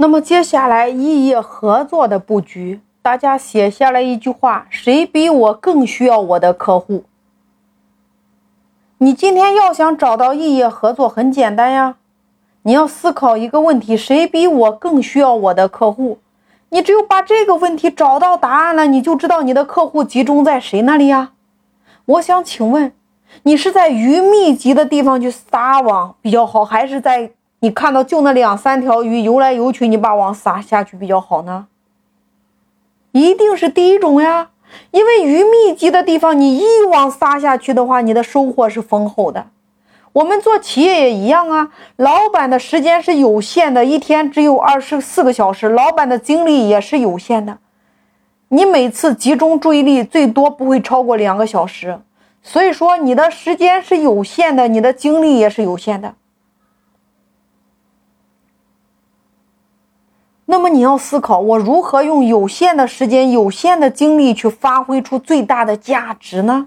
那么接下来异业合作的布局，大家写下来一句话：谁比我更需要我的客户？你今天要想找到异业合作，很简单呀，你要思考一个问题：谁比我更需要我的客户？你只有把这个问题找到答案了，你就知道你的客户集中在谁那里呀。我想请问，你是在鱼密集的地方去撒网比较好，还是在？你看到就那两三条鱼游来游去，你把网撒下去比较好呢？一定是第一种呀，因为鱼密集的地方，你一网撒下去的话，你的收获是丰厚的。我们做企业也一样啊，老板的时间是有限的，一天只有二十四个小时，老板的精力也是有限的。你每次集中注意力最多不会超过两个小时，所以说你的时间是有限的，你的精力也是有限的。那么你要思考，我如何用有限的时间、有限的精力去发挥出最大的价值呢？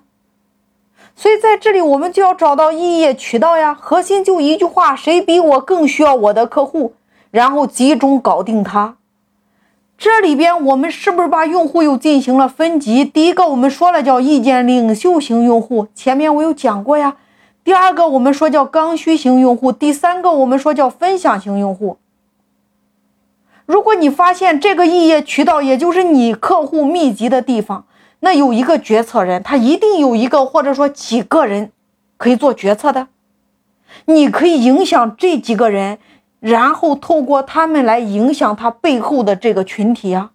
所以在这里，我们就要找到异业渠道呀。核心就一句话：谁比我更需要我的客户？然后集中搞定它。这里边我们是不是把用户又进行了分级？第一个我们说了叫意见领袖型用户，前面我有讲过呀。第二个我们说叫刚需型用户，第三个我们说叫分享型用户。如果你发现这个异业渠道，也就是你客户密集的地方，那有一个决策人，他一定有一个或者说几个人可以做决策的。你可以影响这几个人，然后透过他们来影响他背后的这个群体啊。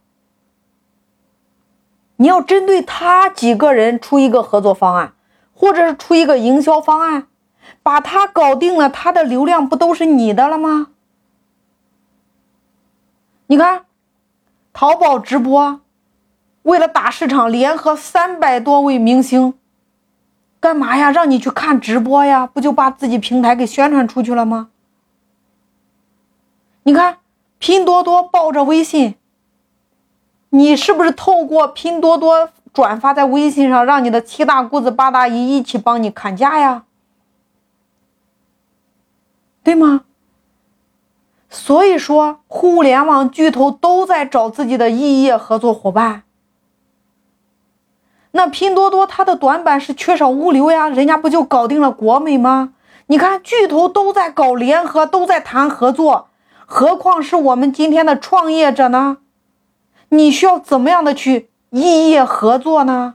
你要针对他几个人出一个合作方案，或者是出一个营销方案，把他搞定了，他的流量不都是你的了吗？你看，淘宝直播，为了打市场，联合三百多位明星，干嘛呀？让你去看直播呀？不就把自己平台给宣传出去了吗？你看，拼多多抱着微信，你是不是透过拼多多转发在微信上，让你的七大姑子八大姨一起帮你砍价呀？对吗？所以说，互联网巨头都在找自己的异业合作伙伴。那拼多多它的短板是缺少物流呀，人家不就搞定了国美吗？你看，巨头都在搞联合，都在谈合作，何况是我们今天的创业者呢？你需要怎么样的去异业合作呢？